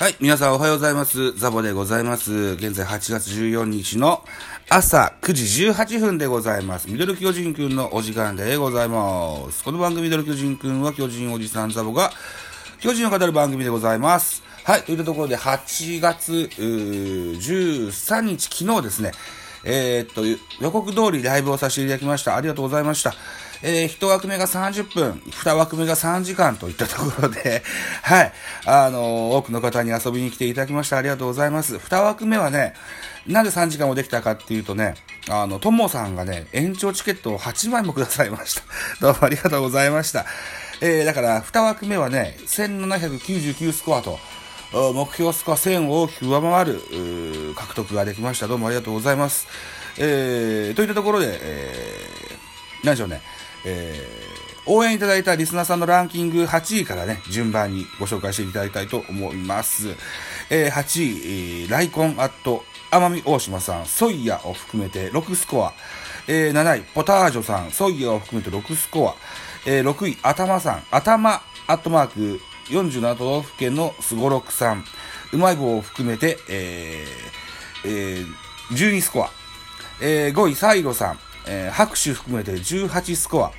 はい、皆さんおはようございます。ザボでございます。現在8月14日の朝9時18分でございます。ミドル巨人くんのお時間でございます。この番組ミドル巨人くんは巨人おじさんザボが巨人を語る番組でございます。はい、といったところで8月13日昨日ですね、えーっと、予告通りライブをさせていただきました。ありがとうございました。えー、1枠目が30分、2枠目が3時間といったところで、はい、あのー多くの方に遊びに来ていただきました。ありがとうございます。2枠目はね、なんで3時間もできたかっていうとね、あの、ともさんがね、延長チケットを8枚もくださいました。どうもありがとうございました。えー、だから、2枠目はね、1799スコアと、目標スコア1000を大きく上回る獲得ができました。どうもありがとうございます。えー、といったところで、えー、何でしょうね、えー、応援いただいたリスナーさんのランキング8位からね、順番にご紹介していただきたいと思います。えー、8位、えーライコンアット奄美大島さん、ソイヤを含めて6スコア。えー、7位、ポタージョさん、ソイヤを含めて6スコア。えー、6位、頭さん、頭、アットマーク、47都道府県のすごろくさん、うまい棒を含めて、えーえー、12スコア。えー、5位、サイロさん、えー、拍手含めて18スコア。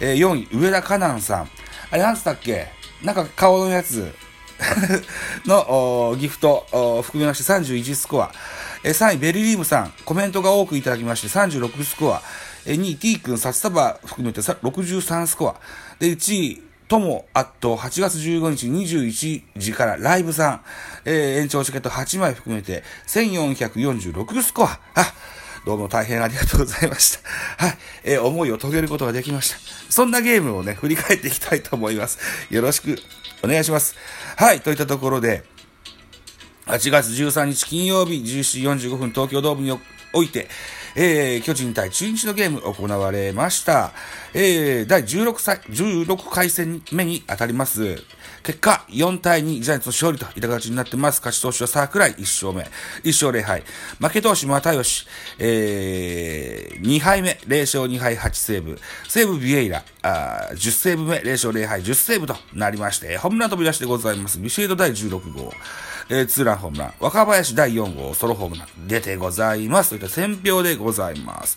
えー、4位、上田カナンさん。あれ、なんつったっけ？なんか顔のやつ のギフトお含めまして31スコア。えー、3位、ベルリームさん。コメントが多くいただきまして36スコア。えー、2位、T 君、札束含めて63スコア。で、1位、とも、あと、8月15日21時からライブさん、えー、延長チケット8枚含めて、1446スコア。あ、どうも大変ありがとうございました。はい、えー思いを遂げることができました。そんなゲームをね、振り返っていきたいと思います。よろしくお願いします。はい、といったところで、8月13日金曜日17時45分東京ドームにおいて、えー、巨人対中日のゲーム行われました。えー、第16歳、16回戦目に当たります。結果、4対2、ジャイアンツの勝利といった形になってます。勝ち投手は桜井1勝目、1勝0敗。負け投手又吉、えー、2敗目、0勝2敗8セーブ。西武ビエイラ、あ10セーブ目、0勝0敗10セーブとなりまして、ホームラン飛び出しでございます。ビシエド第16号。えーツーランホームラン。若林第4号ソロホームラン出てございます。といった選票でございます。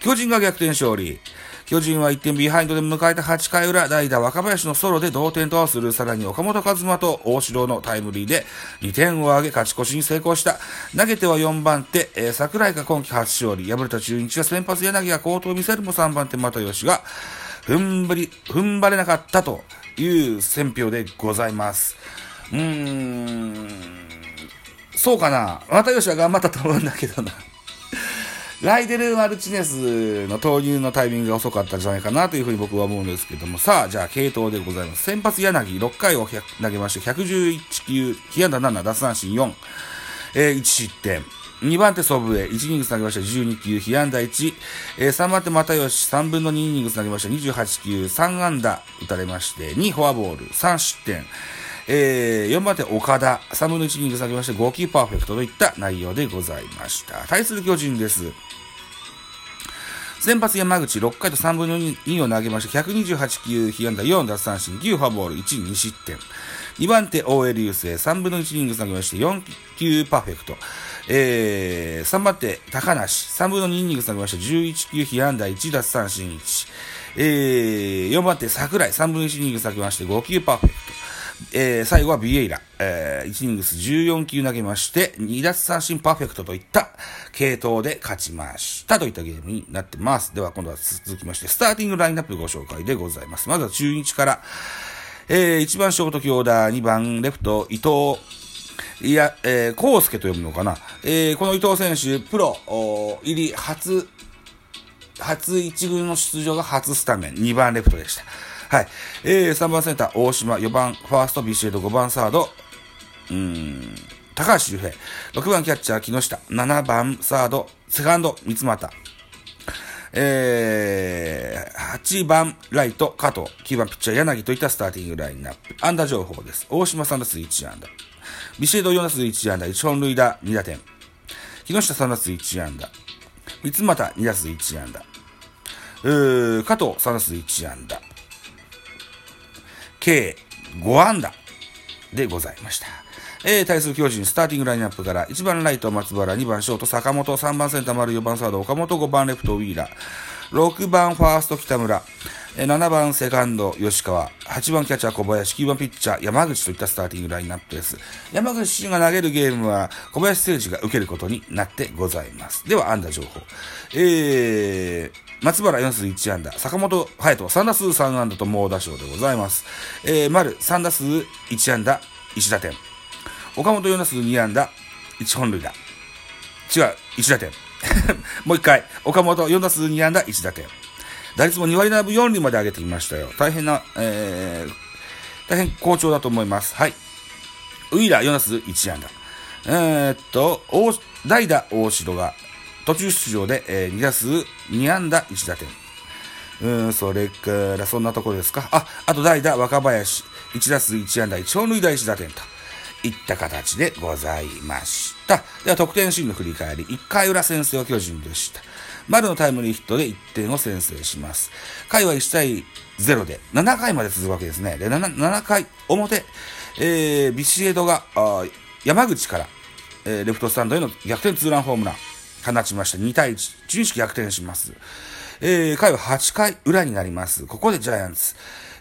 巨人が逆転勝利。巨人は1点ビハインドで迎えた8回裏、代打若林のソロで同点とする、さらに岡本和真と大城のタイムリーで2点を挙げ勝ち越しに成功した。投げては4番手、桜井が今季初勝利。敗れた中日は先発柳が好投を見せるも3番手又吉が踏ん張り、踏ん張れなかったという選票でございます。うーん、そうかな。又吉は頑張ったと思うんだけどな。ライデル・マルチネスの投入のタイミングが遅かったんじゃないかなというふうに僕は思うんですけども、さあ、じゃあ、系統でございます。先発柳、6回を投げまして、111球、被安打7、奪三振4、えー1失点。2番手ソブエ、1イニングス投げました12球、被安打1、えー3番手又吉、3分の2イニングス投げました28球、3安打打たれまして、2フォアボール、3失点。えー、4番手岡田、3分の1イニングス投げまして5球パーフェクトといった内容でございました。対する巨人です。先発山口6回と3分の2を投げまして、128球、被安打4奪三振、9フォアボール、1、2失点。2番手、大江流星、3分の1イニング投げまして、4球パーフェクト。えー、3番手、高梨、3分の2イニング投げまして、11球、被安打1奪三振1。えー、4番手、桜井、3分の1イニング投げまして、5球パーフェクト。えー、最後はビエイラ、えー、1イニングス14球投げまして、2奪三振パーフェクトといった系統で勝ちましたといったゲームになってます。では今度は続きまして、スターティングラインナップご紹介でございます。まずは中日から、えー、1番ショート京田、2番レフト伊藤、いや、えー、コウスケと読むのかな。えー、この伊藤選手、プロ入り初、初一軍の出場が初スタメン、2番レフトでした。はい。えー、3番センター、大島、4番、ファースト、ビシエド、5番、サード、うん、高橋周平、6番キャッチャー、木下、7番、サード、セカンド、三俣、えー、8番、ライト、加藤、9番、ピッチャー、柳といったスターティングラインナップ。安打情報です。大島3打数1安打。ビシエド4打数1安打、1本塁打、2打点。木下3打数1安打。三俣2打数1安打。うー加藤3打数1安打。計5安打でございました。えー、対する巨人、スターティングラインナップから1番ライト松原、2番ショート坂本、3番センター丸、4番サード岡本、5番レフトウィーラー、6番ファースト北村、7番セカンド吉川、8番キャッチャー小林、9番ピッチャー山口といったスターティングラインナップです。山口が投げるゲームは小林誠司が受けることになってございます。では、安打情報。えー、松原4数1安打、坂本隼人3打数3安打と猛打賞でございます。えー、丸3打数1安打、1打点。岡本4打数2安打、1本塁打。違う、1打点。もう一回。岡本4打数2安打、1打点。打率も2割7分4厘まで上げてきましたよ。大変な、えー、大変好調だと思います。はい。ウィーラ4打数1安打。えー、っと、代打大城が途中出場で、えー、2打数2安打1打点。うん、それから、そんなところですか。あ、あと代打若林、1打数1安打1本塁打1打点と。いった形でございました。では、得点シーンの振り返り。1回裏先制は巨人でした。丸のタイムリーヒットで1点を先制します。回は1対0で、7回まで続くわけですね。で、7, 7回表、えー、ビシエドが、山口から、えー、レフトスタンドへの逆転ツーランホームラン。放ちました。2対1。中日逆転します。えー、回は8回裏になります。ここでジャイアンツ。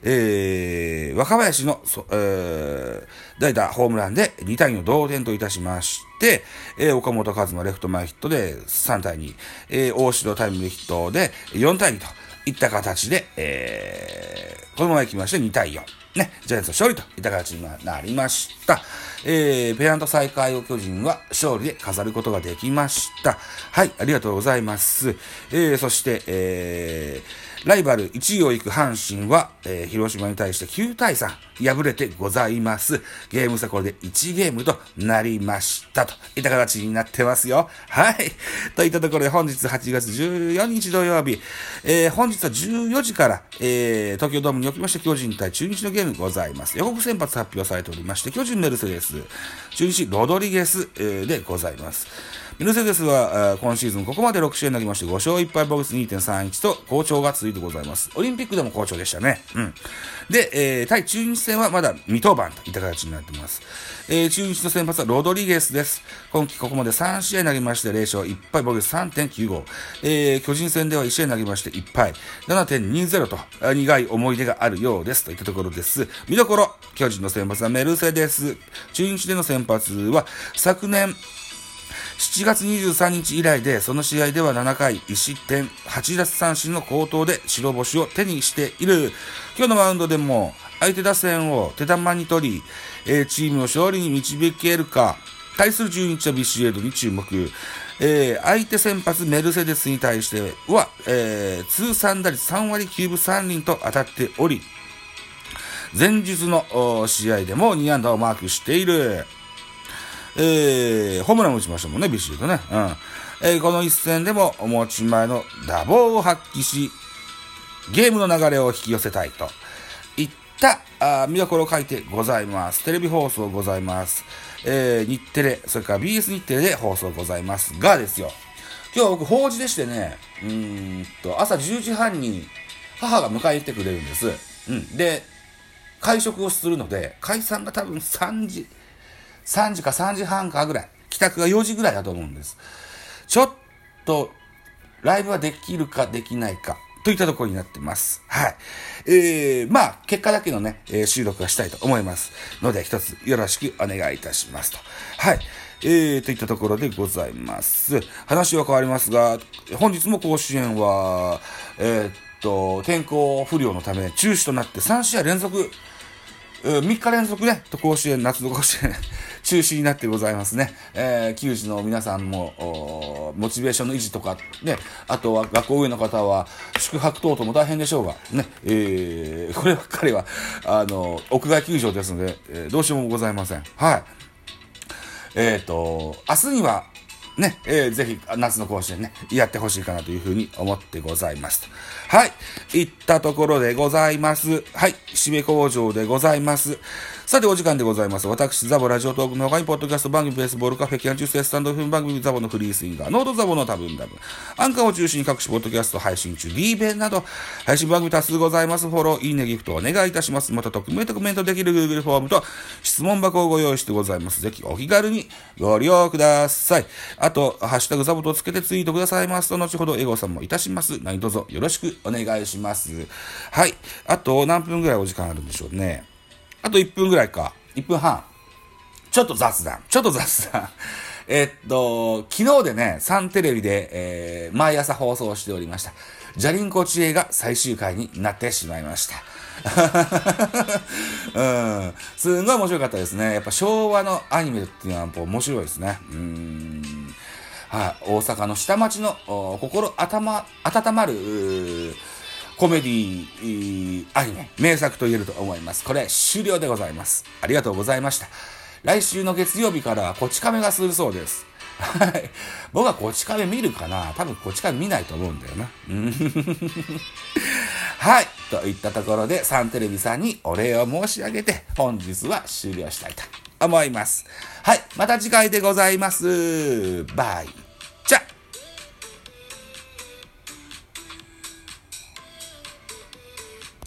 えー、若林の、えー、代打ホームランで2対2の同点といたしまして、えー、岡本和真レフト前ヒットで3対2、えー、大城タイムリーヒットで4対2といった形で、えー、このまま行きまして2対4。ね、ジャイアンツ勝利といった形になりました。えー、ペナント再開を巨人は勝利で飾ることができました。はい、ありがとうございます。えー、そして、えー、ライバル1位を行く阪神は、えー、広島に対して9対3敗れてございます。ゲーム差これで1ゲームとなりました。といった形になってますよ。はい。といったところで本日8月14日土曜日、えー、本日は14時から、えー、東京ドームにおきまして巨人対中日のゲームございます。予告先発発表されておりまして、巨人メルセデス、中日ロドリゲス、えー、でございます。メルセデスは、今シーズンここまで6試合投げまして5勝1敗ボグス2.31と好調が続いてございます。オリンピックでも好調でしたね。うん。で、えー、対中日戦はまだ未登板といった形になっています。えー、中日の先発はロドリゲスです。今季ここまで3試合投げまして0勝1敗ボグス3.95。えー、巨人戦では1試合投げまして1敗7.20と苦い思い出があるようですといったところです。見どころ、巨人の先発はメルセデス。中日での先発は昨年、7月23日以来で、その試合では7回1失点、8奪三振の好投で白星を手にしている。今日のマウンドでも、相手打線を手玉に取り、えー、チームを勝利に導けるか、対する中日はビシエドに注目。えー、相手先発メルセデスに対しては、えー、通算打率3割9分3厘と当たっており、前日の試合でも2安打をマークしている。えー、ホームラン打ちましたもんね、ビシエドね。うん。えー、この一戦でもお持ち前の打棒を発揮し、ゲームの流れを引き寄せたいといったあ見どころを書いてございます。テレビ放送ございます。えー、日テレ、それから BS 日テレで放送ございますがですよ。今日僕、法事でしてね、うーんと、朝10時半に母が迎えに来てくれるんです。うん。で、会食をするので、解散が多分3時、3時か3時半かぐらい。帰宅が4時ぐらいだと思うんです。ちょっと、ライブはできるかできないか。といったところになってます。はい。えー、まあ、結果だけのね、えー、収録がしたいと思います。ので、一つよろしくお願いいたしますと。はい。えー、といったところでございます。話は変わりますが、本日も甲子園は、えー、っと、天候不良のため中止となって3試合連続、3日連続ね、甲子園、夏の甲子園中止になってございますね。えー、球児の皆さんも、モチベーションの維持とか、ね、あとは学校上の方は、宿泊等々も大変でしょうが、ね、えー、こればっかりは、あの、屋外球場ですので、えー、どうしようもございません。はい。えっ、ー、と、明日には、ね、えー、ぜひ夏の甲子園ね、やってほしいかなというふうに思ってございます。はい。いったところでございます。はい。締め工場でございます。さて、お時間でございます。私、ザボラジオトークの他に、ポッドキャスト番組、ベースボールカフェ、キャンチューススタンド FM 番組、ザボのフリースインガー、ノートザボの多分ダブ、アンカーを中心に各種ポッドキャスト配信中、リーベンなど、配信番組多数ございます。フォロー、いいね、ギフトお願いいたします。また、匿名とコメントできる Google フォームと質問箱をご用意してございます。ぜひ、お気軽にご利用ください。あと、ハッシュタグザボとつけてツイートくださいますと、後ほどエゴさんもいたします。何卒よろしくお願いします。はい。あと、何分ぐらいお時間あるんでしょうね。あと1分ぐらいか。1分半。ちょっと雑談。ちょっと雑談。えっと、昨日でね、サンテレビで、えー、毎朝放送しておりました。ジャリンコ知恵が最終回になってしまいました。うん。すんごい面白かったですね。やっぱ昭和のアニメっていうのはやっぱ面白いですね。うん。はい、大阪の下町の心頭温まるコメディアニメ名作と言えると思います。これ終了でございます。ありがとうございました。来週の月曜日からはこち亀がするそうです。はい。僕はこち亀見るかな多分こち亀見ないと思うんだよな。はい。といったところで、サンテレビさんにお礼を申し上げて、本日は終了したいと思います。はい。また次回でございます。バイ。